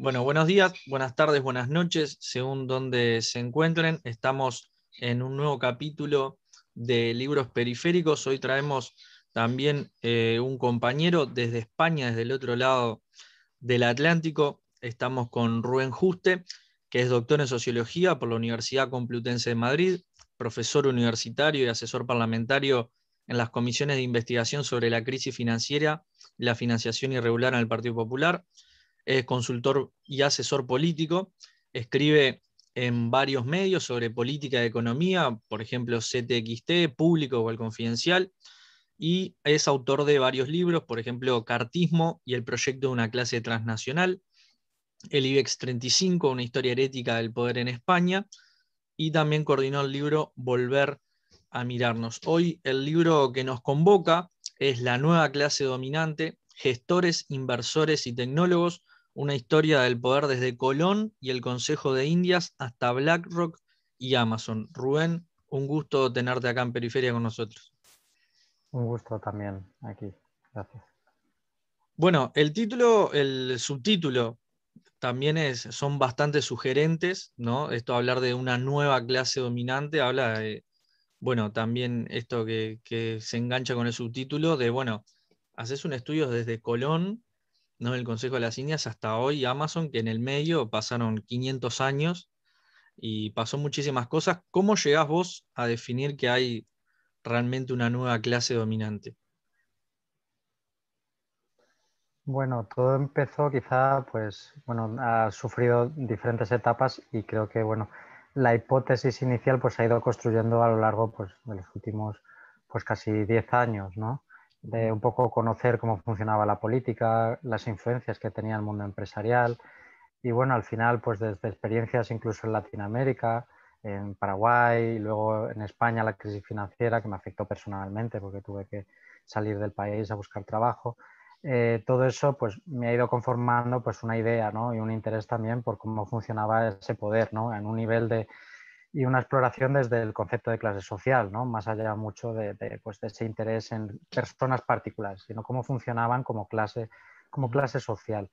Bueno, buenos días, buenas tardes, buenas noches, según donde se encuentren. Estamos en un nuevo capítulo de libros periféricos. Hoy traemos también eh, un compañero desde España, desde el otro lado del Atlántico. Estamos con Rubén Juste, que es doctor en sociología por la Universidad Complutense de Madrid, profesor universitario y asesor parlamentario en las comisiones de investigación sobre la crisis financiera y la financiación irregular en el Partido Popular es consultor y asesor político, escribe en varios medios sobre política de economía, por ejemplo CTXT, Público o El Confidencial, y es autor de varios libros, por ejemplo Cartismo y el proyecto de una clase transnacional, el IBEX 35, una historia herética del poder en España, y también coordinó el libro Volver a mirarnos. Hoy el libro que nos convoca es La nueva clase dominante, gestores, inversores y tecnólogos, una historia del poder desde Colón y el Consejo de Indias hasta BlackRock y Amazon. Rubén, un gusto tenerte acá en Periferia con nosotros. Un gusto también aquí. Gracias. Bueno, el título, el subtítulo también es, son bastante sugerentes, ¿no? Esto hablar de una nueva clase dominante, habla de, bueno, también esto que, que se engancha con el subtítulo de, bueno, haces un estudio desde Colón ¿no? el Consejo de las Indias hasta hoy Amazon, que en el medio pasaron 500 años y pasó muchísimas cosas. ¿Cómo llegás vos a definir que hay realmente una nueva clase dominante? Bueno, todo empezó quizá, pues, bueno, ha sufrido diferentes etapas y creo que, bueno, la hipótesis inicial pues ha ido construyendo a lo largo pues, de los últimos, pues casi 10 años, ¿no? De un poco conocer cómo funcionaba la política, las influencias que tenía el mundo empresarial y bueno, al final pues desde experiencias incluso en Latinoamérica, en Paraguay y luego en España la crisis financiera que me afectó personalmente porque tuve que salir del país a buscar trabajo. Eh, todo eso pues me ha ido conformando pues una idea ¿no? y un interés también por cómo funcionaba ese poder ¿no? en un nivel de, y una exploración desde el concepto de clase social, ¿no? más allá mucho de, pues, de, ese interés en personas particulares, sino cómo funcionaban como clase, como clase social.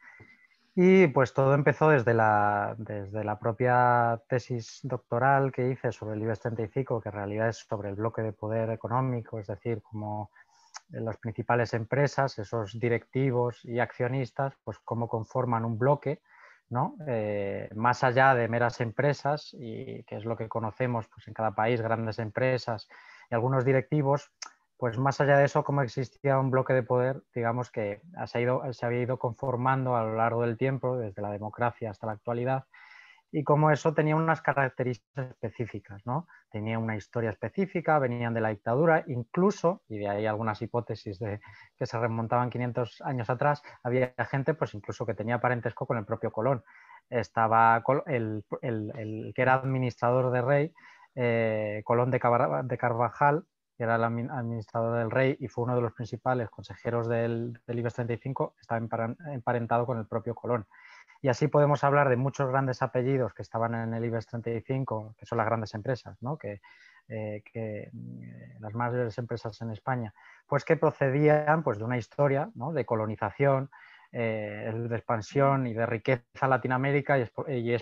Y pues todo empezó desde la, desde la propia tesis doctoral que hice sobre el IBEX 35, que en realidad es sobre el bloque de poder económico, es decir, como las principales empresas, esos directivos y accionistas, pues cómo conforman un bloque eh, más allá de meras empresas, y que es lo que conocemos pues, en cada país, grandes empresas y algunos directivos, pues más allá de eso, como existía un bloque de poder, digamos que se, se había ido conformando a lo largo del tiempo, desde la democracia hasta la actualidad, y como eso tenía unas características específicas, ¿no? Tenía una historia específica, venían de la dictadura, incluso, y de ahí algunas hipótesis de que se remontaban 500 años atrás, había gente pues incluso que tenía parentesco con el propio Colón. Estaba el, que era administrador de rey, eh, Colón de, Carvajal, que era el administrador del rey y fue uno de los principales consejeros del, del IBEX 35, estaba emparentado con el propio Colón. Y así podemos hablar de muchos grandes apellidos que estaban en el IBEX 35, que son las grandes empresas, ¿no? que, eh, que eh, las grandes empresas en España, pues que procedían pues, de una historia ¿no? de colonización, eh, de expansión y de riqueza Latinoamérica y, y,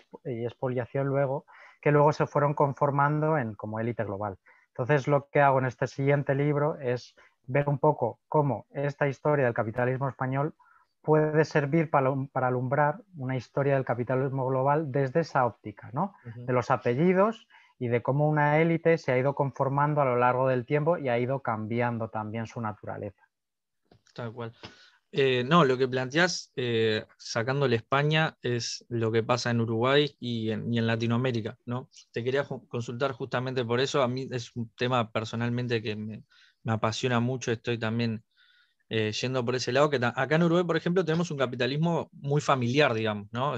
expoliación luego, que luego se fueron conformando en, como élite global. Entonces, lo que hago en este siguiente libro es ver un poco cómo esta historia del capitalismo español puede servir para, alumbrar una historia del capitalismo global desde esa óptica, ¿no? De los apellidos y de cómo una élite se ha ido conformando a lo largo del tiempo y ha ido cambiando también su naturaleza. Tal cual. Eh, no, lo que planteás, eh, sacándole España, es lo que pasa en Uruguay y en, Latinoamérica, ¿no? Te quería consultar justamente por eso. A mí es un tema personalmente que me, me apasiona mucho. Estoy también eh, yendo por ese lado, que acá en Uruguay, por ejemplo, tenemos un capitalismo muy familiar, digamos, ¿no?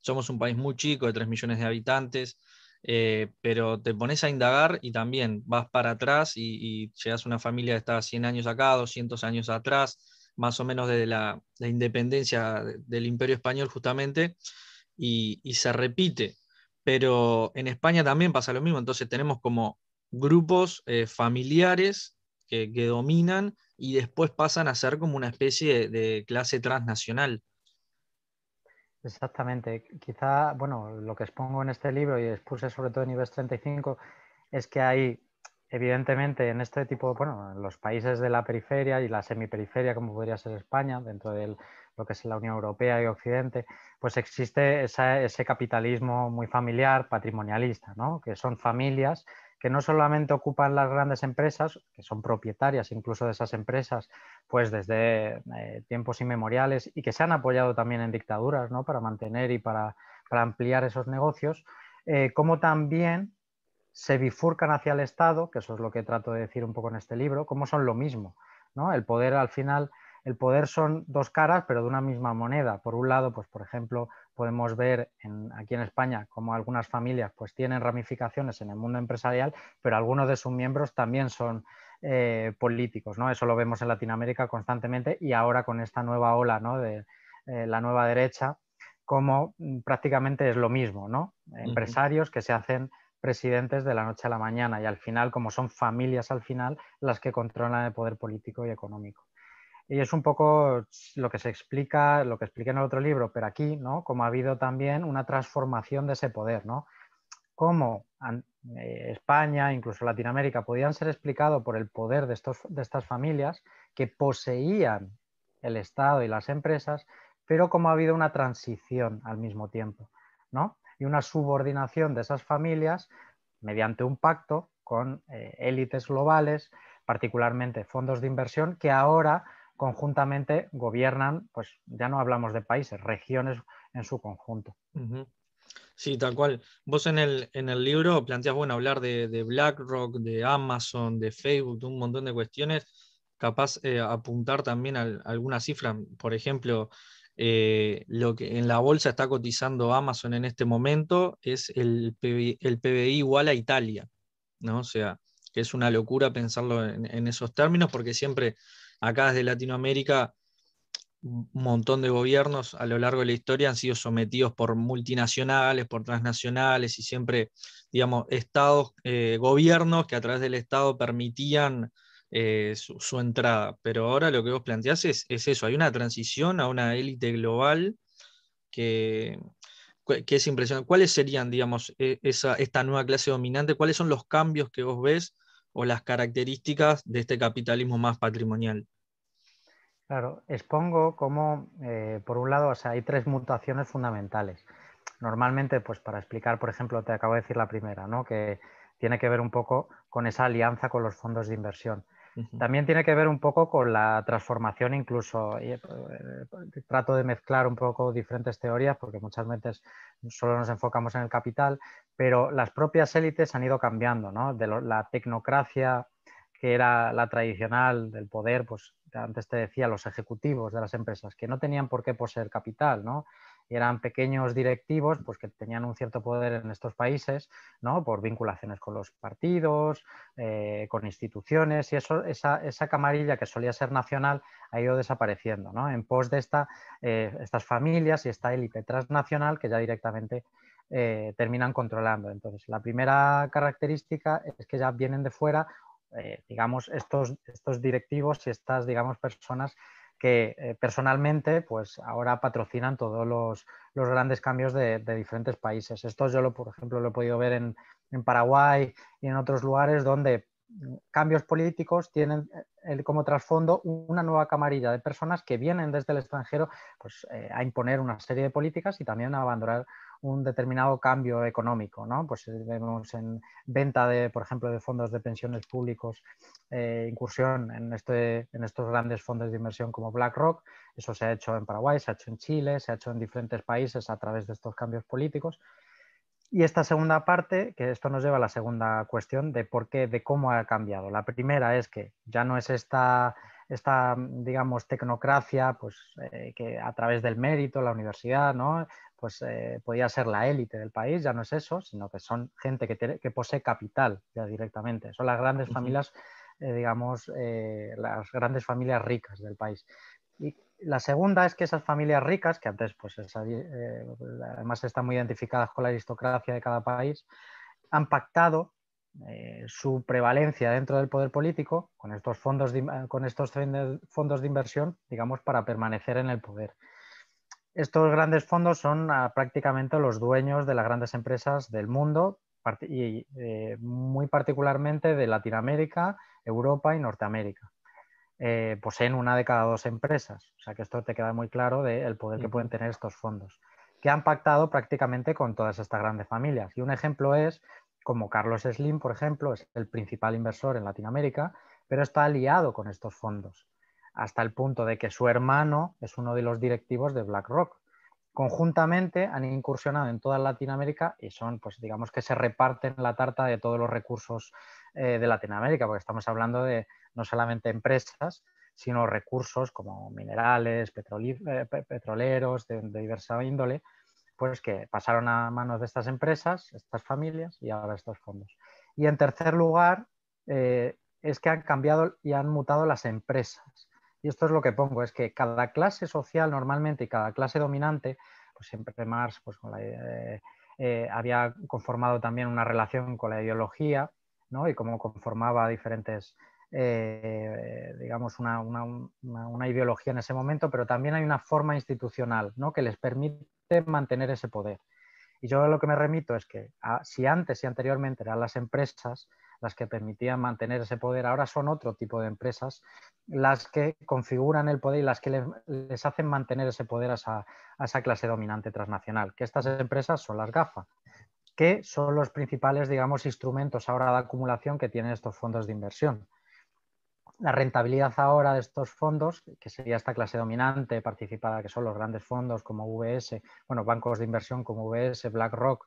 somos un país muy chico, de 3 millones de habitantes, eh, pero te pones a indagar y también vas para atrás y, llegas a una familia que está 100 años acá, 200 años atrás, más o menos desde la, independencia del Imperio Español justamente, y, se repite. Pero en España también pasa lo mismo, entonces tenemos como grupos eh, familiares que, dominan y después pasan a ser como una especie de, clase transnacional. Exactamente. Quizá, bueno, lo que expongo en este libro y expuse sobre todo en IBEX 35 es que hay, evidentemente, en este tipo, bueno, en los países de la periferia y la semiperiferia, como podría ser España, dentro de lo que es la Unión Europea y Occidente, pues existe ese capitalismo muy familiar, patrimonialista, ¿no? Que son familias que no solamente ocupan las grandes empresas, que son propietarias incluso de esas empresas, pues desde eh, tiempos inmemoriales y que se han apoyado también en dictaduras ¿no? para mantener y para, ampliar esos negocios, eh, como también se bifurcan hacia el Estado, que eso es lo que trato de decir un poco en este libro, como son lo mismo. ¿no? El poder al final el poder son dos caras, pero de una misma moneda. Por un lado, pues por ejemplo, podemos ver aquí en España cómo algunas familias pues tienen ramificaciones en el mundo empresarial, pero algunos de sus miembros también son eh, políticos, ¿no? Eso lo vemos en Latinoamérica constantemente y ahora con esta nueva ola de eh, la nueva derecha, como mm, prácticamente es lo mismo, ¿no? Empresarios que se hacen presidentes de la noche a la mañana y al final, como son familias al final, las que controlan el poder político y económico. Y es un poco lo que se explica, lo que expliqué en el otro libro, pero aquí, ¿no? Como ha habido también una transformación de ese poder, ¿no? Cómo eh, España, incluso Latinoamérica, podían ser explicados por el poder de, estos, de estas familias que poseían el Estado y las empresas, pero cómo ha habido una transición al mismo tiempo, ¿no? Y una subordinación de esas familias mediante un pacto con eh, élites globales, particularmente fondos de inversión, que ahora conjuntamente gobiernan, pues ya no hablamos de países, regiones en su conjunto. Sí, tal cual. Vos en el, en el libro planteas, bueno, hablar de, BlackRock, de Amazon, de Facebook, de un montón de cuestiones, capaz de eh, apuntar también a, algunas cifras. Por ejemplo, eh, lo que en la bolsa está cotizando Amazon en este momento es el PBI, el PBI igual a Italia, ¿no? O sea, que es una locura pensarlo en esos términos porque siempre acá desde Latinoamérica un montón de gobiernos a lo largo de la historia han sido sometidos por multinacionales, por transnacionales y siempre, digamos, estados, eh, gobiernos que a través del Estado permitían eh, su, entrada. Pero ahora lo que vos planteás es, eso, hay una transición a una élite global que, que, es impresionante. ¿Cuáles serían, digamos, e, esa, esta nueva clase dominante? ¿Cuáles son los cambios que vos ves o las características de este capitalismo más patrimonial? Claro, expongo cómo, eh, por un lado, hay tres mutaciones fundamentales. Normalmente, pues para explicar, por ejemplo, te acabo de decir la primera, ¿no? que tiene que ver un poco con esa alianza con los fondos de inversión. También tiene que ver un poco con la transformación, incluso eh, trato de mezclar un poco diferentes teorías porque muchas veces solo nos enfocamos en el capital, pero las propias élites han ido cambiando, ¿no? De la tecnocracia que era la tradicional del poder, pues antes te decía, los ejecutivos de las empresas, que no tenían por qué poseer capital, ¿no? Y eran pequeños directivos pues, que tenían un cierto poder en estos países ¿no? por vinculaciones con los partidos, eh, con instituciones y eso, esa, esa, camarilla que solía ser nacional ha ido desapareciendo ¿no? en pos de esta, eh, estas familias y esta élite transnacional que ya directamente eh, terminan controlando. Entonces, la primera característica es que ya vienen de fuera, digamos, estos, estos directivos y estas, digamos, personas que eh, personalmente pues ahora patrocinan todos los, grandes cambios de, diferentes países. Esto yo, lo, por ejemplo, lo he podido ver en, Paraguay y en otros lugares donde cambios políticos tienen eh, como trasfondo una nueva camarilla de personas que vienen desde el extranjero pues, eh, a imponer una serie de políticas y también a abandonar un determinado cambio económico, ¿no? Pues eh, vemos en venta de, por ejemplo, de fondos de pensiones públicos, eh, incursión en, este, en estos grandes fondos de inversión como BlackRock. Eso se ha hecho en Paraguay, se ha hecho en Chile, se ha hecho en diferentes países a través de estos cambios políticos. Y esta segunda parte, que esto nos lleva a la segunda cuestión de por qué, de cómo ha cambiado. La primera es que ya no es esta esta, digamos, tecnocracia, pues eh, que a través del mérito, la universidad, ¿no? Pues eh, podía ser la élite del país, ya no es eso, sino que son gente que, que posee capital ya directamente. Son las grandes familias, eh, digamos, las grandes familias ricas del país. Y la segunda es que esas familias ricas, que antes, pues, además están muy identificadas con la aristocracia de cada país, han pactado eh, su prevalencia dentro del poder político con estos, fondos de, con estos fondos de inversión, digamos, para permanecer en el poder. Estos grandes fondos son ah, prácticamente los dueños de las grandes empresas del mundo y eh, muy particularmente de Latinoamérica, Europa y Norteamérica. Eh, poseen una de cada dos empresas. O sea que esto te queda muy claro del poder que pueden tener estos fondos, que han pactado prácticamente con todas estas grandes familias. Y un ejemplo es como Carlos Slim, por ejemplo, es el principal inversor en Latinoamérica, pero está aliado con estos fondos, hasta el punto de que su hermano es uno de los directivos de BlackRock. Conjuntamente han incursionado en toda Latinoamérica y son, pues digamos que se reparten la tarta de todos los recursos eh, de Latinoamérica, porque estamos hablando de no solamente empresas, sino recursos como minerales, eh, petroleros, de, diversa índole, pues que pasaron a manos de estas empresas, estas familias y ahora estos fondos. Y en tercer lugar, eh, es que han cambiado y han mutado las empresas. Y esto es lo que pongo, es que cada clase social normalmente y cada clase dominante, pues siempre Marx pues, eh, había conformado también una relación con la ideología ¿no? y cómo conformaba diferentes eh, digamos, una, ideología en ese momento, pero también hay una forma institucional ¿no? que les permite mantener ese poder. Y yo lo que me remito es que ah, si antes y anteriormente eran las empresas las que permitían mantener ese poder, ahora son otro tipo de empresas las que configuran el poder y las que les, hacen mantener ese poder a esa, a esa, clase dominante transnacional, que estas empresas son las GAFA, que son los principales, digamos, instrumentos ahora de acumulación que tienen estos fondos de inversión. La rentabilidad ahora de estos fondos, que sería esta clase dominante participada, que son los grandes fondos como VS, bueno, bancos de inversión como VS, BlackRock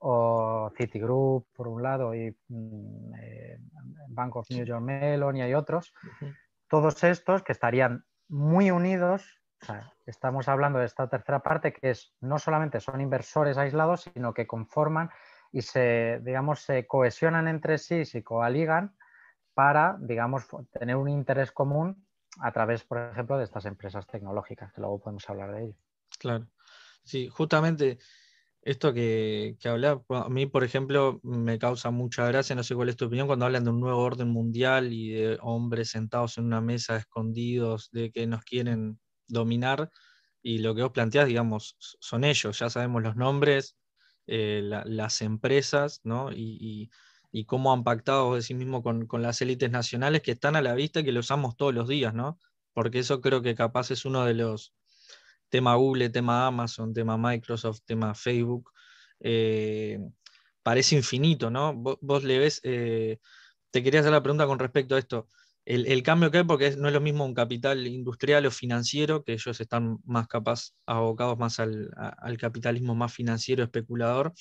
o Citigroup, por un lado, y mm, eh, Bank of New York Mellon y hay otros, todos estos que estarían muy unidos, estamos hablando de esta tercera parte, que es no solamente son inversores aislados, sino que conforman y se, digamos, se cohesionan entre sí, se coaligan para, digamos, tener un interés común a través, por ejemplo, de estas empresas tecnológicas, que luego podemos hablar de ello. Claro. Sí, justamente esto que, que hablaba, a mí, por ejemplo, me causa mucha gracia, no sé cuál es tu opinión, cuando hablan de un nuevo orden mundial y de hombres sentados en una mesa escondidos, de que nos quieren dominar, y lo que vos planteás, digamos, son ellos, ya sabemos los nombres, eh, las empresas, ¿no? y y cómo han pactado de sí mismo con, las élites nacionales que están a la vista y que lo usamos todos los días, ¿no? Porque eso creo que capaz es uno de los tema Google, tema Amazon, tema Microsoft, tema Facebook, eh, parece infinito, ¿no? Vos, le ves, eh, te quería hacer la pregunta con respecto a esto. El, cambio que hay, porque no es lo mismo un capital industrial o financiero, que ellos están más capaz, abocados más al, al capitalismo más financiero, especulador,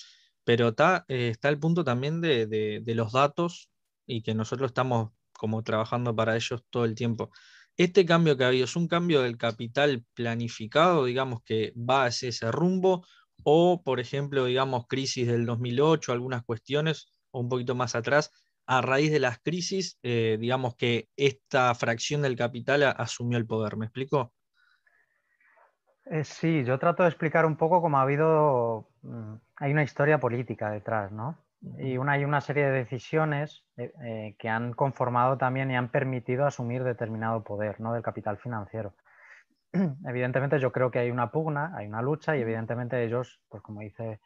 pero está, eh, está el punto también de, los datos y que nosotros estamos como trabajando para ellos todo el tiempo. Este cambio que ha habido es un cambio del capital planificado, digamos, que va hacia ese rumbo, o, por ejemplo, digamos, crisis del 2008, algunas cuestiones, o un poquito más atrás, a raíz de las crisis, eh, digamos que esta fracción del capital asumió el poder. ¿Me explico? Eh, sí, yo trato de explicar un poco cómo ha habido mm, hay una historia política detrás, ¿no? Y una, hay una serie de decisiones eh, eh, que han conformado también y han permitido asumir determinado poder ¿no? del capital financiero. evidentemente yo creo que hay una pugna, hay una lucha y evidentemente ellos, pues como dice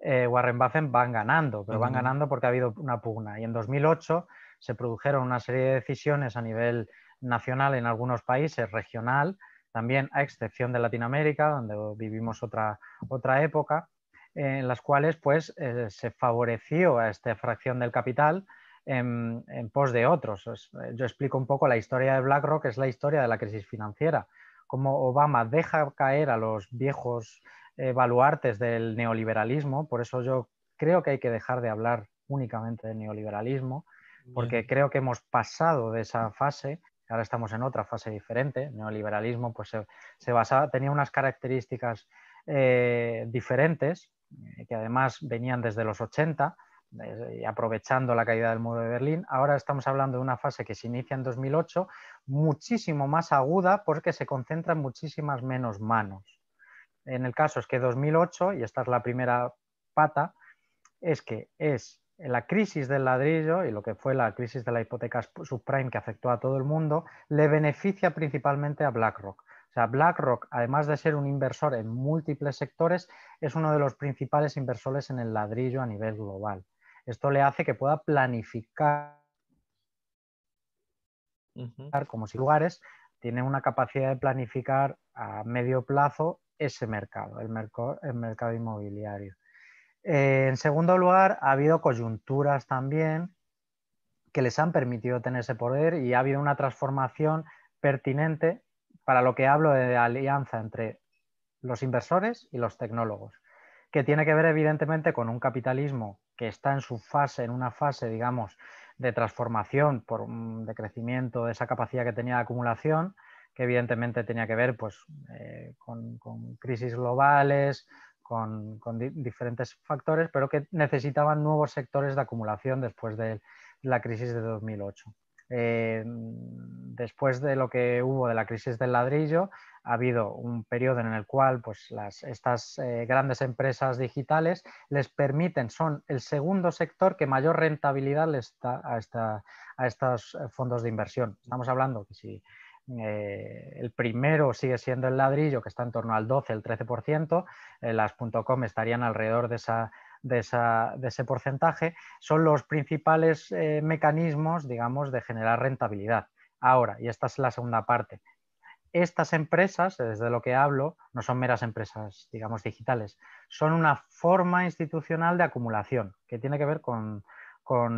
eh, Warren Buffett, van ganando, pero van ganando porque ha habido una pugna. Y en 2008 se produjeron una serie de decisiones a nivel nacional en algunos países, regional, también a excepción de Latinoamérica, donde vivimos otra, otra época, en las cuales pues, eh, se favoreció a esta fracción del capital en, pos de otros. Eh, yo explico un poco la historia de BlackRock, que es la historia de la crisis financiera, cómo Obama deja caer a los viejos eh, baluartes del neoliberalismo, por eso yo creo que hay que dejar de hablar únicamente de neoliberalismo, porque creo que hemos pasado de esa fase ahora estamos en otra fase diferente. El neoliberalismo pues, se, se basaba, tenía unas características diferentes eh, que además venían desde los 80, y aprovechando la caída del muro de Berlín. Ahora estamos hablando de una fase que se inicia en 2008, muchísimo más aguda porque se concentra en muchísimas menos manos. En el caso es que 2008, y esta es la primera pata, es que es la crisis del ladrillo y lo que fue la crisis de la hipoteca subprime que afectó a todo el mundo, le beneficia principalmente a BlackRock. Sea, BlackRock, además de ser un inversor en múltiples sectores, es uno de los principales inversores en el ladrillo a nivel global. Esto le hace que pueda planificar como si lugares, tiene una capacidad de planificar a medio plazo ese mercado, el, mercado inmobiliario. Eh, en segundo lugar, ha habido coyunturas también que les han permitido tener ese poder y ha habido una transformación pertinente para lo que hablo de alianza entre los inversores y los tecnólogos, que tiene que ver evidentemente con un capitalismo que está en su fase, en una fase, digamos, de transformación por de crecimiento de esa capacidad que tenía de acumulación, que evidentemente tenía que ver pues, eh, con, crisis globales, con, diferentes factores, pero que necesitaban nuevos sectores de acumulación después de la crisis de 2008. Eh, después de lo que hubo de la crisis del ladrillo, ha habido un periodo en el cual pues, estas eh, grandes empresas digitales les permiten, son el segundo sector que mayor rentabilidad les da a, estos eh, fondos de inversión. Estamos hablando que si el primero sigue siendo el ladrillo, que está en torno al 12, el 13%, las .com estarían alrededor de esa de, ese porcentaje, son los principales eh, mecanismos, digamos, de generar rentabilidad. Ahora, y esta es la segunda parte, estas empresas, desde lo que hablo, no son meras empresas, digamos, digitales, son una forma institucional de acumulación que tiene que ver con,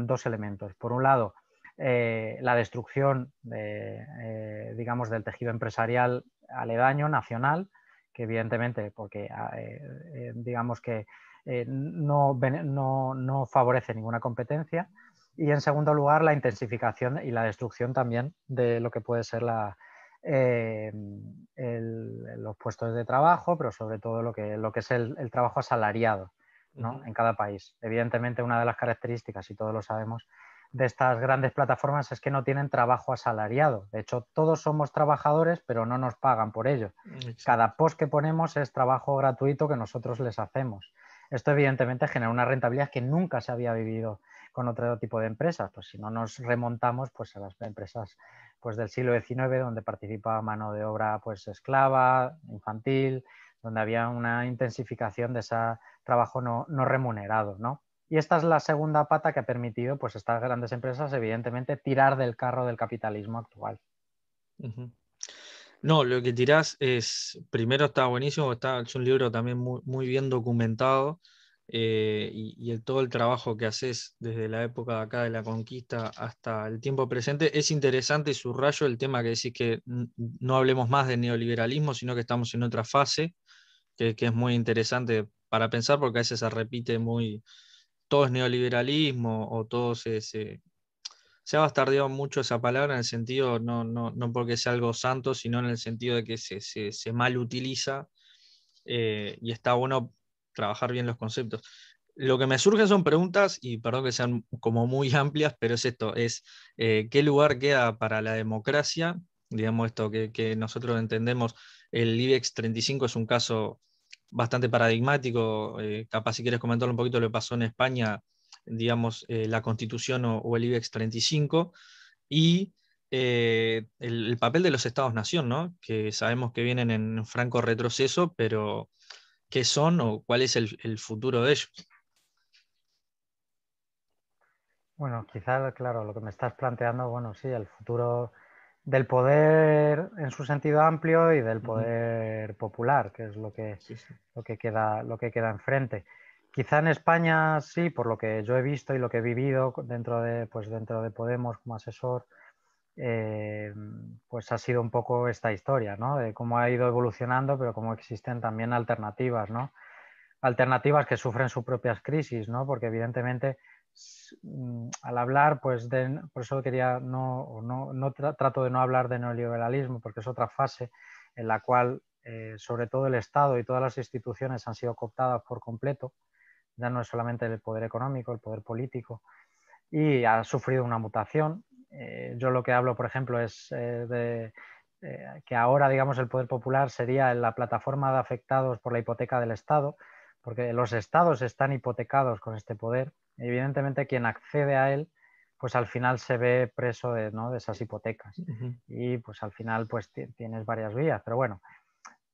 dos elementos. Por un lado, eh, la destrucción, eh, digamos, del tejido empresarial aledaño, nacional, que evidentemente, porque digamos que eh, no, no, favorece ninguna competencia. Y en segundo lugar, la intensificación y la destrucción también de lo que puede ser la, eh, los puestos de trabajo, pero sobre todo lo que, lo que es el, trabajo asalariado en cada país. Evidentemente, una de las características, y todos lo sabemos, de estas grandes plataformas es que no tienen trabajo asalariado. De hecho, todos somos trabajadores, pero no nos pagan por ello. Cada post que ponemos es trabajo gratuito que nosotros les hacemos. Esto evidentemente genera una rentabilidad que nunca se había vivido con otro tipo de empresas. Pues si no nos remontamos pues, a las empresas pues, del siglo XIX, donde participaba mano de obra pues, esclava, infantil, donde había una intensificación de ese trabajo no, remunerado. ¿no? Y esta es la segunda pata que ha permitido pues, estas grandes empresas, evidentemente, tirar del carro del capitalismo actual. No, lo que tirás es, primero está buenísimo, está, es un libro también muy, bien documentado eh, y, todo el trabajo que haces desde la época de acá de la conquista hasta el tiempo presente es interesante y subrayo el tema que decís que no hablemos más de neoliberalismo, sino que estamos en otra fase, que, es muy interesante para pensar porque a veces se repite muy, todo es neoliberalismo o todo se ha bastardeado mucho esa palabra en el sentido, no, no, no porque sea algo santo, sino en el sentido de que se, se, mal utiliza eh, y está bueno trabajar bien los conceptos. Lo que me surge son preguntas, y perdón que sean como muy amplias, pero es esto, es eh, qué lugar queda para la democracia, digamos esto que, que nosotros entendemos, el IBEX 35 es un caso bastante paradigmático, eh, capaz si quieres comentar un poquito lo que pasó en España digamos, eh, la Constitución o, el IBEX 35, y eh, el, papel de los estados-nación, ¿no? que sabemos que vienen en franco retroceso, pero ¿qué son o cuál es el, futuro de ellos? Bueno, quizás, claro, lo que me estás planteando, bueno, sí, el futuro del poder en su sentido amplio y del poder popular, que es lo que, Lo que, queda, lo que queda enfrente. Quizá en España sí, por lo que yo he visto y lo que he vivido dentro de, pues dentro de Podemos como asesor, eh, pues ha sido un poco esta historia, ¿no? De cómo ha ido evolucionando, pero cómo existen también alternativas, ¿no? Alternativas que sufren sus propias crisis, ¿no? Porque evidentemente mm, al hablar, pues por eso quería, no, no, trato de no hablar de neoliberalismo, porque es otra fase en la cual eh, sobre todo el Estado y todas las instituciones han sido cooptadas por completo ya no es solamente el poder económico, el poder político, y ha sufrido una mutación. Eh, yo lo que hablo, por ejemplo, es eh, de eh, que ahora, digamos, el poder popular sería la plataforma de afectados por la hipoteca del Estado, porque los estados están hipotecados con este poder. Evidentemente, quien accede a él, pues al final se ve preso de, ¿no? de esas hipotecas. Y pues al final pues tienes varias vías. Pero bueno,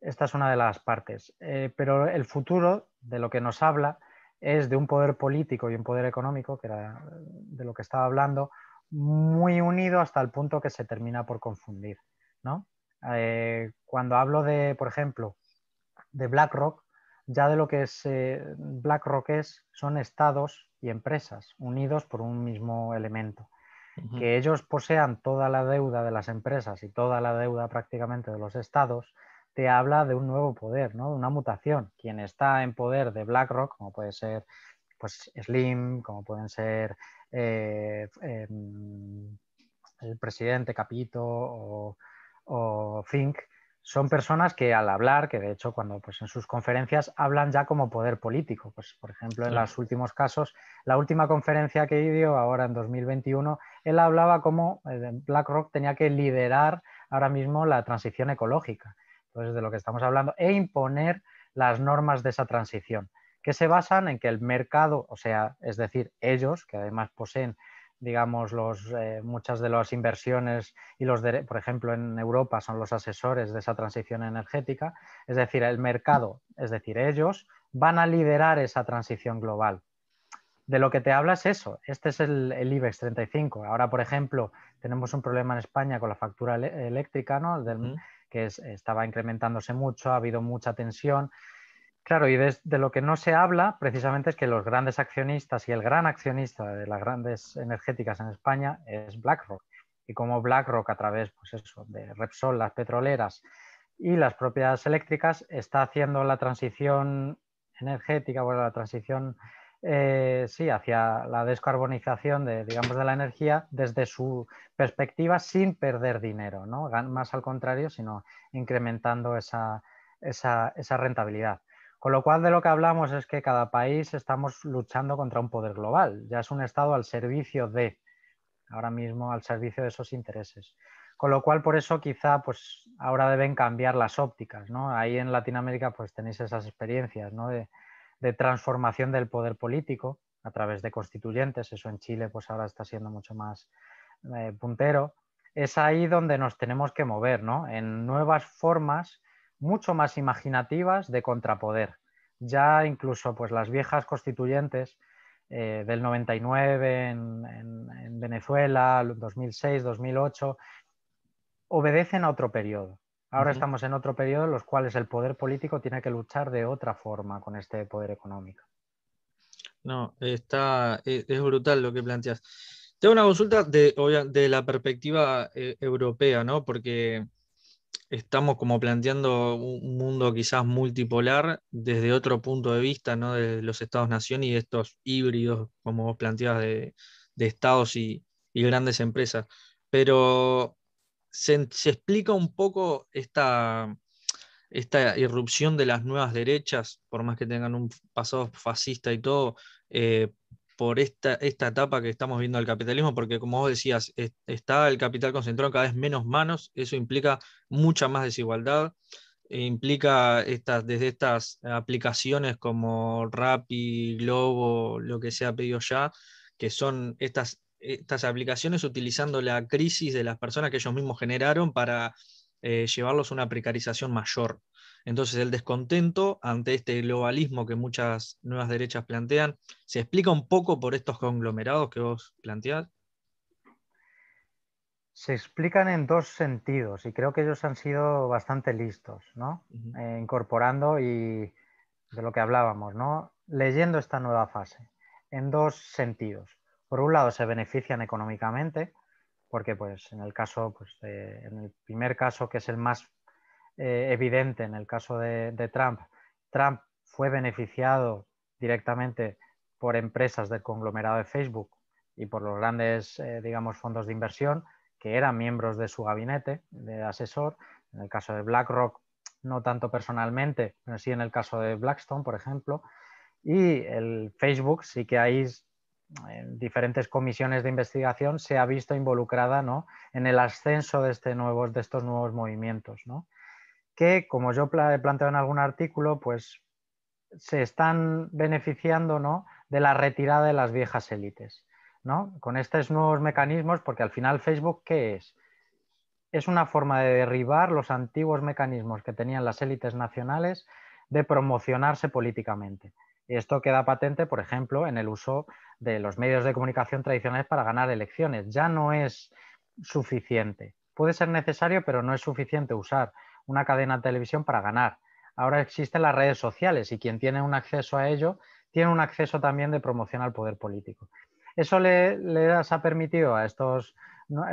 esta es una de las partes. Eh, pero el futuro de lo que nos habla es de un poder político y un poder económico, que era de lo que estaba hablando, muy unido hasta el punto que se termina por confundir. ¿no? Eh, cuando hablo de, por ejemplo, de BlackRock, ya de lo que es eh, BlackRock es, son estados y empresas unidos por un mismo elemento. Que ellos posean toda la deuda de las empresas y toda la deuda prácticamente de los estados, te habla de un nuevo poder, ¿no? de una mutación. Quien está en poder de BlackRock, como puede ser pues, Slim, como pueden ser eh, em, el presidente Capito o, o Fink, son personas que al hablar, que de hecho cuando pues en sus conferencias hablan ya como poder político, pues por ejemplo en los últimos casos, la última conferencia que dio ahora en 2021, él hablaba como eh, BlackRock tenía que liderar ahora mismo la transición ecológica, entonces de lo que estamos hablando, e imponer las normas de esa transición, que se basan en que el mercado, o sea, es decir, ellos, que además poseen digamos, los, eh, muchas de las inversiones y los, por ejemplo, en Europa son los asesores de esa transición energética, es decir, el mercado, es decir, ellos van a liderar esa transición global. De lo que te habla es eso, este es el, IBEX 35. Ahora, por ejemplo, tenemos un problema en España con la factura eléctrica, ¿no? Que estaba incrementándose mucho, ha habido mucha tensión. Claro, y de, lo que no se habla precisamente es que los grandes accionistas y el gran accionista de las grandes energéticas en España es BlackRock. Y como BlackRock a través pues eso, de Repsol, las petroleras y las propias eléctricas está haciendo la transición energética, bueno, la transición eh, sí, hacia la descarbonización de, digamos, de la energía desde su perspectiva sin perder dinero, ¿no? más al contrario, sino incrementando esa, esa rentabilidad. Con lo cual de lo que hablamos es que cada país estamos luchando contra un poder global. Ya es un Estado al servicio de, ahora mismo al servicio de esos intereses. Con lo cual, por eso quizá pues ahora deben cambiar las ópticas. ¿no? Ahí en Latinoamérica pues tenéis esas experiencias ¿no? de, transformación del poder político a través de constituyentes. Eso en Chile pues ahora está siendo mucho más eh, puntero. Es ahí donde nos tenemos que mover, ¿no? En nuevas formas mucho más imaginativas de contrapoder. Ya incluso pues, las viejas constituyentes eh, del 99 en, en, Venezuela, 2006, 2008, obedecen a otro periodo. Ahora estamos en otro periodo en los cuales el poder político tiene que luchar de otra forma con este poder económico. No, está, e, es, brutal lo que planteas. Tengo una consulta de, de la perspectiva eh, europea, ¿no? Porque estamos como planteando un mundo quizás multipolar desde otro punto de vista, ¿no? De los estados-nación y estos híbridos, como vos planteabas, de, estados y, grandes empresas. Pero se, explica un poco esta, esta irrupción de las nuevas derechas, por más que tengan un pasado fascista y todo, eh, por esta, esta etapa que estamos viendo del capitalismo, porque como vos decías, está el capital concentrado en cada vez menos manos, eso implica mucha más desigualdad, e implica estas, desde estas aplicaciones como Rappi, Globo, lo que sea pedido ya, que son estas, estas aplicaciones utilizando la crisis de las personas que ellos mismos generaron para eh, llevarlos a una precarización mayor. Entonces el descontento ante este globalismo que muchas nuevas derechas plantean, ¿se explica un poco por estos conglomerados que vos planteás? Se explican en dos sentidos y creo que ellos han sido bastante listos, ¿no? Eh, incorporando y de lo que hablábamos, ¿no? Leyendo esta nueva fase en dos sentidos. Por un lado, se benefician económicamente, porque pues en el caso, pues, en el primer caso, que es el más eh, evidente en el caso de, Trump. Trump fue beneficiado directamente por empresas del conglomerado de Facebook y por los grandes, eh, digamos, fondos de inversión que eran miembros de su gabinete de asesor. En el caso de BlackRock, no tanto personalmente, pero sí en el caso de Blackstone, por ejemplo. Y el Facebook sí que hay en diferentes comisiones de investigación se ha visto involucrada ¿no? en el ascenso de, este nuevos, de estos nuevos movimientos. ¿no? que, como yo he planteado en algún artículo, pues se están beneficiando ¿no? de la retirada de las viejas élites. ¿no? Con estos nuevos mecanismos, porque al final Facebook, ¿qué es? Es una forma de derribar los antiguos mecanismos que tenían las élites nacionales de promocionarse políticamente. Y esto queda patente, por ejemplo, en el uso de los medios de comunicación tradicionales para ganar elecciones. Ya no es suficiente. Puede ser necesario, pero no es suficiente usar una cadena de televisión para ganar. Ahora existen las redes sociales y quien tiene un acceso a ello tiene un acceso también de promoción al poder político. Eso le, ha permitido a estos,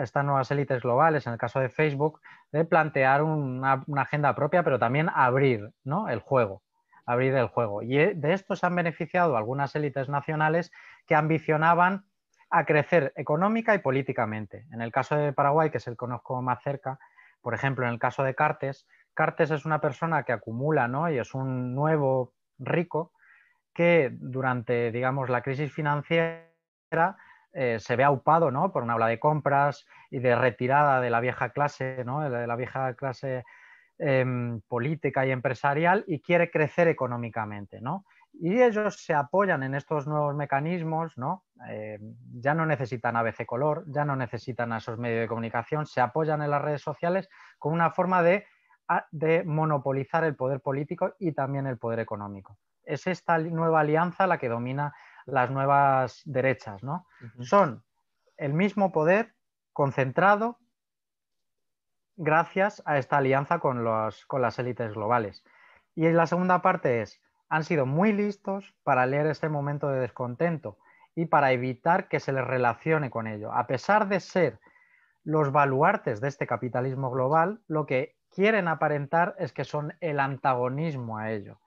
estas nuevas élites globales, en el caso de Facebook, de plantear una, agenda propia, pero también abrir ¿no? el juego abrir el juego. Y eh, de esto se han beneficiado algunas élites nacionales que ambicionaban a crecer económica y políticamente. En el caso de Paraguay, que es el que conozco más cerca, por ejemplo, en el caso de Cartes, Cartes es una persona que acumula ¿no? y es un nuevo rico que durante, digamos, la crisis financiera eh, se ve aupado ¿no? por una ola de compras y de retirada de la vieja clase, ¿no? de la vieja clase em, política y empresarial y quiere crecer económicamente. ¿no? Y ellos se apoyan en estos nuevos mecanismos, ¿no? Eh, ya no necesitan ABC Color, ya no necesitan a esos medios de comunicación, se apoyan en las redes sociales como una forma de, de monopolizar el poder político y también el poder económico es esta nueva alianza la que domina las nuevas derechas, ¿no? Son el mismo poder concentrado gracias a esta alianza con, las élites globales. Y la segunda parte es, han sido muy listos para leer este momento de descontento y para evitar que se les relacione con ello. A pesar de ser los baluartes de este capitalismo global, lo que quieren aparentar es que son el antagonismo a ello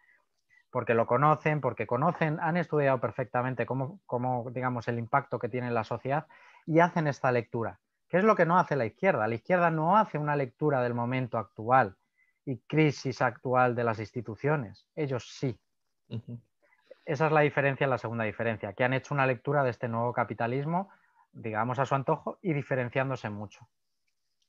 porque lo conocen, porque conocen, han estudiado perfectamente cómo, digamos, el impacto que tiene en la sociedad y hacen esta lectura. ¿Qué es lo que no hace la izquierda? La izquierda no hace una lectura del momento actual y crisis actual de las instituciones. Ellos sí. Esa es la diferencia, la segunda diferencia, que han hecho una lectura de este nuevo capitalismo, digamos, a su antojo y diferenciándose mucho.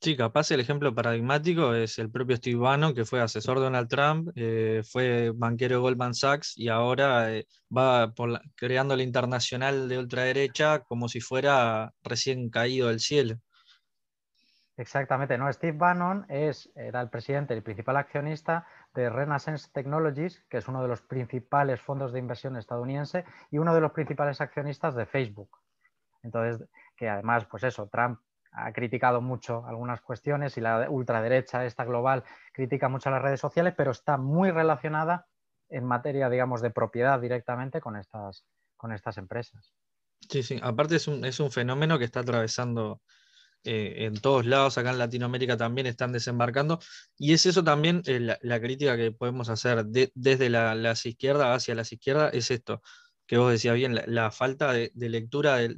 Sí, capaz el ejemplo paradigmático es el propio Steve Bannon, que fue asesor de Donald Trump, eh, fue banquero de Goldman Sachs y ahora eh, va creando la internacional de ultraderecha como si fuera recién caído del cielo. Exactamente, ¿no? Steve Bannon es, era el presidente, el principal accionista de Renaissance Technologies, que es uno de los principales fondos de inversión estadounidense y uno de los principales accionistas de Facebook. Entonces, que además, pues eso, Trump ha criticado mucho algunas cuestiones y la ultraderecha, esta global, critica mucho las redes sociales, pero está muy relacionada en materia, digamos, de propiedad directamente con estas, con estas empresas. Sí, sí, aparte es un, es un fenómeno que está atravesando eh, en todos lados, acá en Latinoamérica también están desembarcando, y es eso también eh, la, crítica que podemos hacer desde la, las izquierdas hacia las izquierdas, es esto, que vos decías bien, la, falta de, lectura de,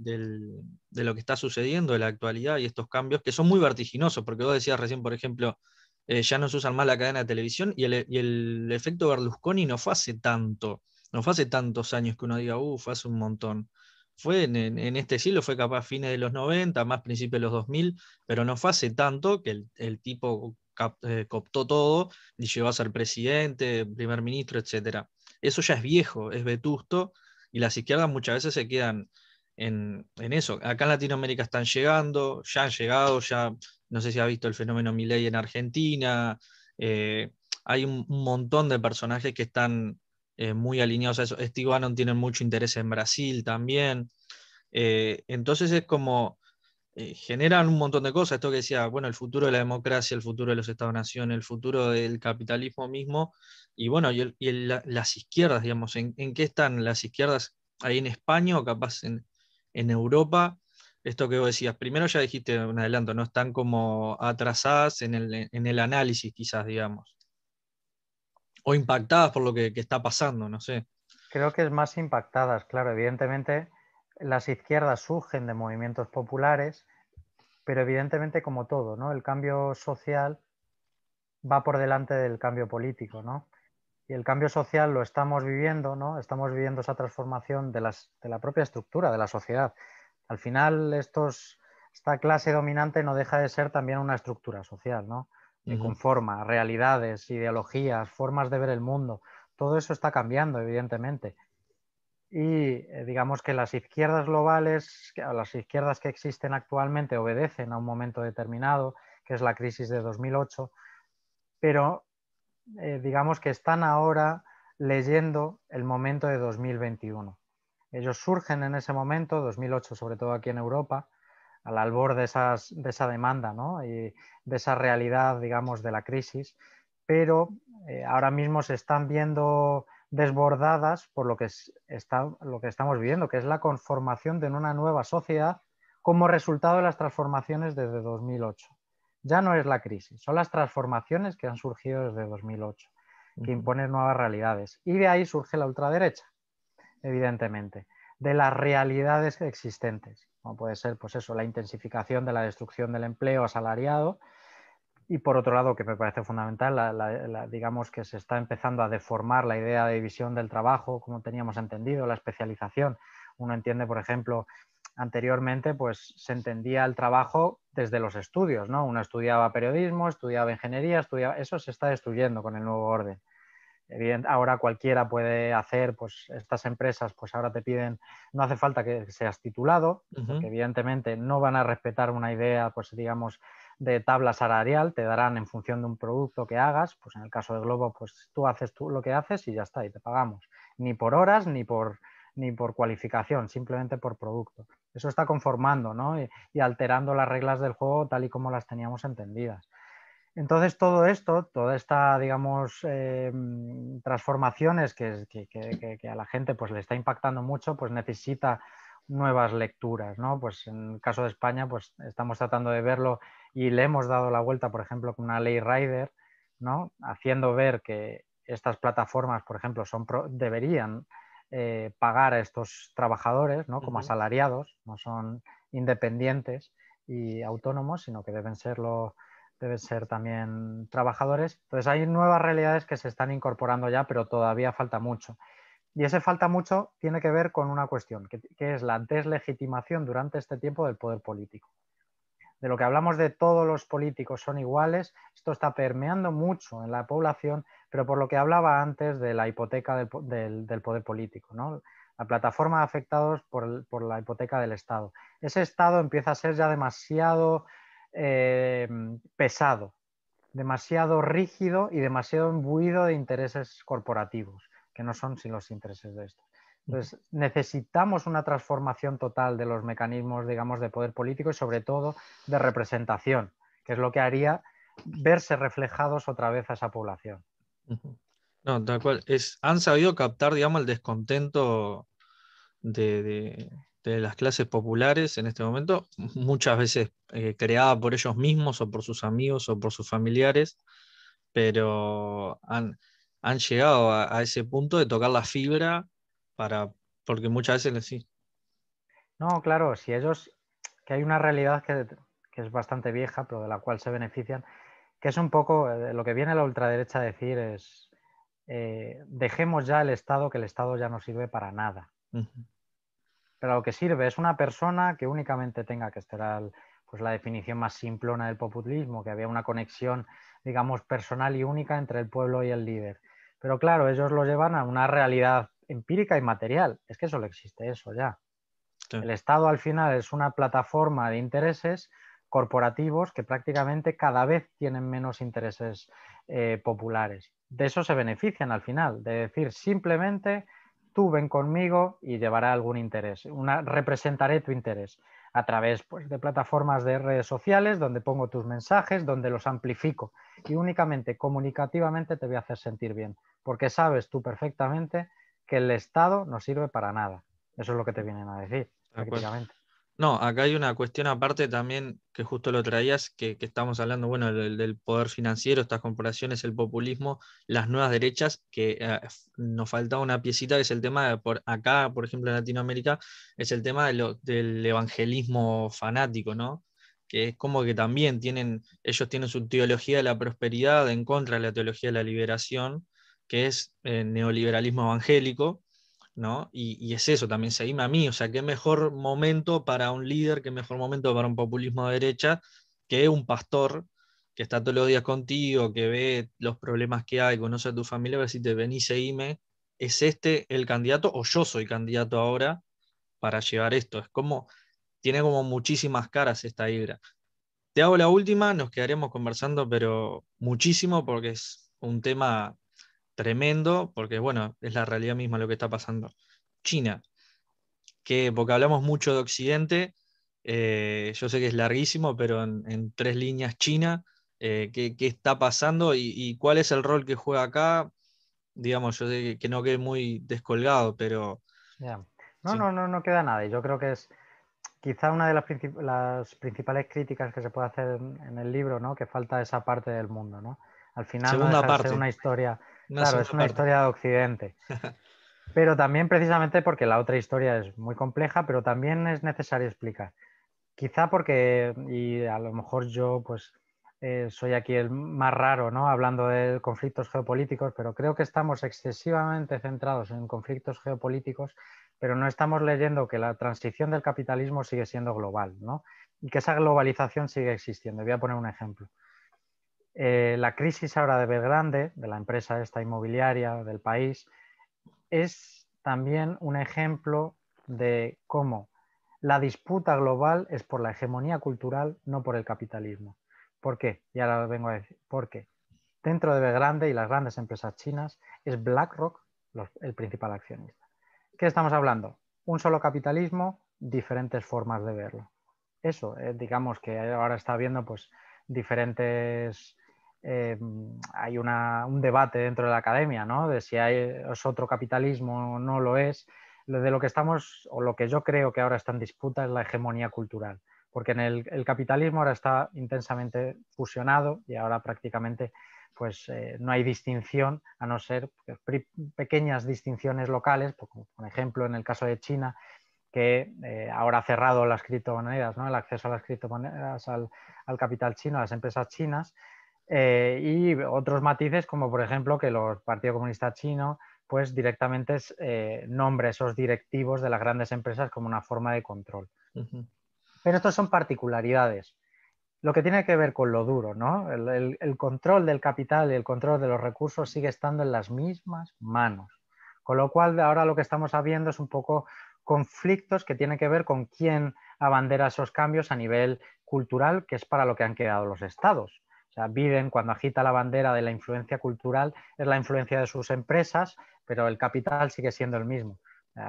lo que está sucediendo, de la actualidad y estos cambios que son muy vertiginosos, porque vos decías recién, por ejemplo, eh, ya no se usan más la cadena de televisión y el, efecto Berlusconi no fue hace tanto, no fue hace tantos años que uno diga, uff, hace un montón. Fue en, este siglo, fue capaz fines de los 90, más principios de los 2000, pero no fue hace tanto que el, tipo eh, cooptó todo y llegó a ser presidente, primer ministro, etc. Eso ya es viejo, es vetusto y las izquierdas muchas veces se quedan en, eso. Acá en Latinoamérica están llegando, ya han llegado, ya no sé si ha visto el fenómeno Milei en Argentina. Eh, hay un, montón de personajes que están eh, muy alineados a eso. Steve Bannon tiene mucho interés en Brasil también. Eh, entonces es como generan un montón de cosas. Esto que decía, bueno, el futuro de la democracia, el futuro de los Estados-nación, el futuro del capitalismo mismo, y bueno, y, las izquierdas, digamos, ¿en, qué están las izquierdas ahí en España o capaz en, Europa? Esto que vos decías, primero ya dijiste un adelanto, no están como atrasadas en el, análisis quizás, digamos, o impactadas por lo que, está pasando, no sé. Creo que es más impactadas, claro, evidentemente las izquierdas surgen de movimientos populares, pero evidentemente como todo, ¿no? El cambio social va por delante del cambio político, ¿no? Y el cambio social lo estamos viviendo, ¿no? Estamos viviendo esa transformación de, la propia estructura de la sociedad. Al final, esta clase dominante no deja de ser también una estructura social, ¿no? Que conforma realidades, ideologías, formas de ver el mundo. Todo eso está cambiando, evidentemente. y eh, digamos que las izquierdas globales, las izquierdas que existen actualmente obedecen a un momento determinado, que es la crisis de 2008, pero eh, digamos que están ahora leyendo el momento de 2021. Ellos surgen en ese momento, 2008 sobre todo aquí en Europa, al albor de, esas, de esa demanda ¿no? y de esa realidad, digamos, de la crisis, pero eh, ahora mismo se están viendo desbordadas por lo que, está, lo que estamos viviendo, que es la conformación de una nueva sociedad como resultado de las transformaciones desde 2008. Ya no es la crisis, son las transformaciones que han surgido desde 2008, que imponen nuevas realidades. Y de ahí surge la ultraderecha, evidentemente, de las realidades existentes, puede ser pues eso, la intensificación de la destrucción del empleo asalariado, y por otro lado, que me parece fundamental, digamos que se está empezando a deformar la idea de división del trabajo, como teníamos entendido, la especialización. Uno entiende, por ejemplo, anteriormente pues se entendía el trabajo desde los estudios, ¿no? Uno estudiaba periodismo, estudiaba ingeniería, estudiaba... eso se está destruyendo con el nuevo orden. Ahora cualquiera puede hacer, pues estas empresas, pues ahora te piden, no hace falta que seas titulado, porque evidentemente no van a respetar una idea, pues digamos, de tabla salarial, te darán en función de un producto que hagas, pues en el caso de Globo, pues tú haces tú lo que haces y ya está, y te pagamos. Ni por horas ni por, ni por cualificación, simplemente por producto. Eso está conformando ¿no? y, alterando las reglas del juego tal y como las teníamos entendidas. Entonces todo esto, toda esta, digamos, eh, transformaciones que, que, que, a la gente pues, le está impactando mucho, pues necesita nuevas lecturas, ¿no? Pues en el caso de España, pues estamos tratando de verlo y le hemos dado la vuelta, por ejemplo, con una ley Rider, ¿no? haciendo ver que estas plataformas, por ejemplo, son deberían eh, pagar a estos trabajadores ¿no? como asalariados, no son independientes y autónomos, sino que deben serlo deben ser también trabajadores. Entonces hay nuevas realidades que se están incorporando ya, pero todavía falta mucho. Y ese falta mucho tiene que ver con una cuestión, que es la deslegitimación durante este tiempo del poder político de lo que hablamos de todos los políticos son iguales, esto está permeando mucho en la población, pero por lo que hablaba antes de la hipoteca del, poder político, ¿no? la plataforma de afectados por, la hipoteca del Estado. Ese Estado empieza a ser ya demasiado eh, pesado, demasiado rígido y demasiado imbuido de intereses corporativos, que no son sin los intereses de estos. Entonces, necesitamos una transformación total de los mecanismos, digamos, de poder político y sobre todo de representación, que es lo que haría verse reflejados otra vez a esa población. No, tal cual. Es, han sabido captar, digamos, el descontento de, las clases populares en este momento, muchas veces eh, creada por ellos mismos o por sus amigos o por sus familiares, pero han, llegado a, ese punto de tocar la fibra para, porque muchas veces les sí. No, claro, si ellos, que hay una realidad que, es bastante vieja, pero de la cual se benefician, que es un poco eh, lo que viene la ultraderecha a decir es, eh, dejemos ya el Estado, que el Estado ya no sirve para nada. Pero lo que sirve es una persona que únicamente tenga que estar pues la definición más simplona del populismo, que había una conexión, digamos, personal y única entre el pueblo y el líder. Pero claro, ellos lo llevan a una realidad empírica y material. Es que solo existe eso ya. El Estado al final es una plataforma de intereses corporativos que prácticamente cada vez tienen menos intereses eh, populares. De eso se benefician al final, de decir simplemente tú ven conmigo y llevará algún interés, una, representaré tu interés a través pues, de plataformas de redes sociales donde pongo tus mensajes, donde los amplifico y únicamente comunicativamente te voy a hacer sentir bien, porque sabes tú perfectamente que el Estado no sirve para nada. Eso es lo que te vienen a decir, prácticamente. No, acá hay una cuestión aparte también que justo lo traías, que, estamos hablando, bueno, del, poder financiero, estas corporaciones, el populismo, las nuevas derechas, que eh, nos faltaba una piecita, que es el tema por acá, por ejemplo, en Latinoamérica, es el tema del evangelismo fanático, ¿no? Que es como que también tienen, ellos tienen su teología de la prosperidad en contra de la teología de la liberación, que es eh, neoliberalismo evangélico, ¿no? Y, es eso, también seguime a mí, o sea, qué mejor momento para un líder, qué mejor momento para un populismo de derecha que un pastor que está todos los días contigo, que ve los problemas que hay, conoce a tu familia, a ver si te venís, seguime, es este el candidato o yo soy candidato ahora para llevar esto. Es como, tiene como muchísimas caras esta hidra. Te hago la última, nos quedaremos conversando, pero muchísimo porque es un tema tremendo, porque bueno, es la realidad misma lo que está pasando. China, que porque hablamos mucho de Occidente, eh, yo sé que es larguísimo, pero en, tres líneas China, eh, ¿qué, está pasando y, cuál es el rol que juega acá? Digamos, yo sé que, no quede muy descolgado, pero... No, no, no, no queda nada. Y yo creo que es quizá una de las, las, principales críticas que se puede hacer en, el libro, ¿no? Que falta esa parte del mundo, ¿no? Al final Segunda parte. una historia, claro, es una historia de Occidente. pero también precisamente porque la otra historia es muy compleja, pero también es necesario explicar. Quizá porque, y a lo mejor yo pues eh, soy aquí el más raro, ¿no? Hablando de conflictos geopolíticos, pero creo que estamos excesivamente centrados en conflictos geopolíticos pero no estamos leyendo que la transición del capitalismo sigue siendo global, ¿no? Y que esa globalización sigue existiendo. Voy a poner un ejemplo. Eh, la crisis ahora de Belgrande, de la empresa esta inmobiliaria del país, es también un ejemplo de cómo la disputa global es por la hegemonía cultural, no por el capitalismo. ¿Por qué? Y ahora vengo a decir, porque dentro de Belgrande y las grandes empresas chinas es BlackRock el principal accionista. ¿Qué estamos hablando? Un solo capitalismo, diferentes formas de verlo. Eso, eh, digamos que ahora está habiendo pues diferentes... Eh, hay un debate dentro de la academia, ¿no? De si hay, es otro capitalismo o no lo es. De lo que estamos, o lo que yo creo que ahora está en disputa es la hegemonía cultural, porque en el capitalismo ahora está intensamente fusionado y ahora prácticamente pues eh, no hay distinción, a no ser pequeñas distinciones locales, por, ejemplo en el caso de China, que eh, ahora ha cerrado las criptomonedas, ¿no? el acceso a las criptomonedas al, capital chino, a las empresas chinas, eh, y otros matices como por ejemplo que el Partido Comunista Chino pues directamente nombre esos directivos de las grandes empresas como una forma de control. Pero estos son particularidades lo que tiene que ver con lo duro, ¿no? El, control del capital y el control de los recursos sigue estando en las mismas manos. Con lo cual, ahora lo que estamos viendo es un poco conflictos que tienen que ver con quién abandera esos cambios a nivel cultural, que es para lo que han quedado los estados. O sea, Biden, cuando agita la bandera de la influencia cultural, es la influencia de sus empresas, pero el capital sigue siendo el mismo.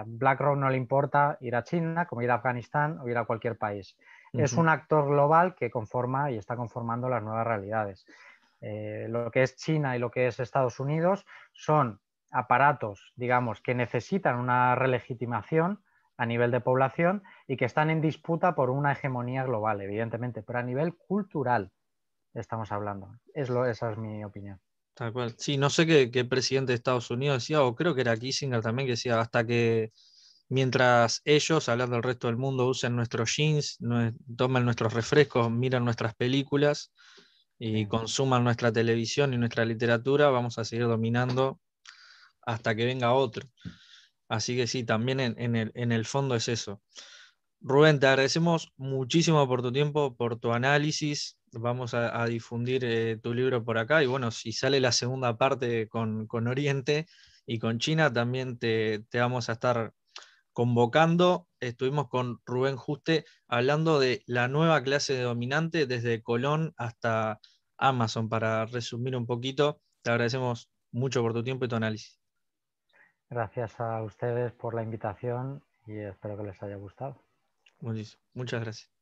BlackRock no le importa ir a China, como ir a Afganistán o ir a cualquier país es un actor global que conforma y está conformando las nuevas realidades. Eh, lo que es China y lo que es Estados Unidos son aparatos, digamos, que necesitan una relegitimación a nivel de población y que están en disputa por una hegemonía global, evidentemente, pero a nivel cultural estamos hablando. Es lo, esa es mi opinión. Tal cual. Sí, no sé qué, qué presidente de Estados Unidos decía, o creo que era Kissinger también, que decía, hasta que mientras ellos, hablando del resto del mundo, usen nuestros jeans, tomen nuestros refrescos, miran nuestras películas y consuman nuestra televisión y nuestra literatura, vamos a seguir dominando hasta que venga otro. Así que sí, también en, el, fondo es eso. Rubén, te agradecemos muchísimo por tu tiempo, por tu análisis. Vamos a, difundir eh, tu libro por acá y bueno, si sale la segunda parte con, Oriente y con China, también te, te vamos a estar convocando, estuvimos con Rubén Juste hablando de la nueva clase de dominante desde Colón hasta Amazon. Para resumir un poquito, te agradecemos mucho por tu tiempo y tu análisis. Gracias a ustedes por la invitación y espero que les haya gustado. Muchas gracias.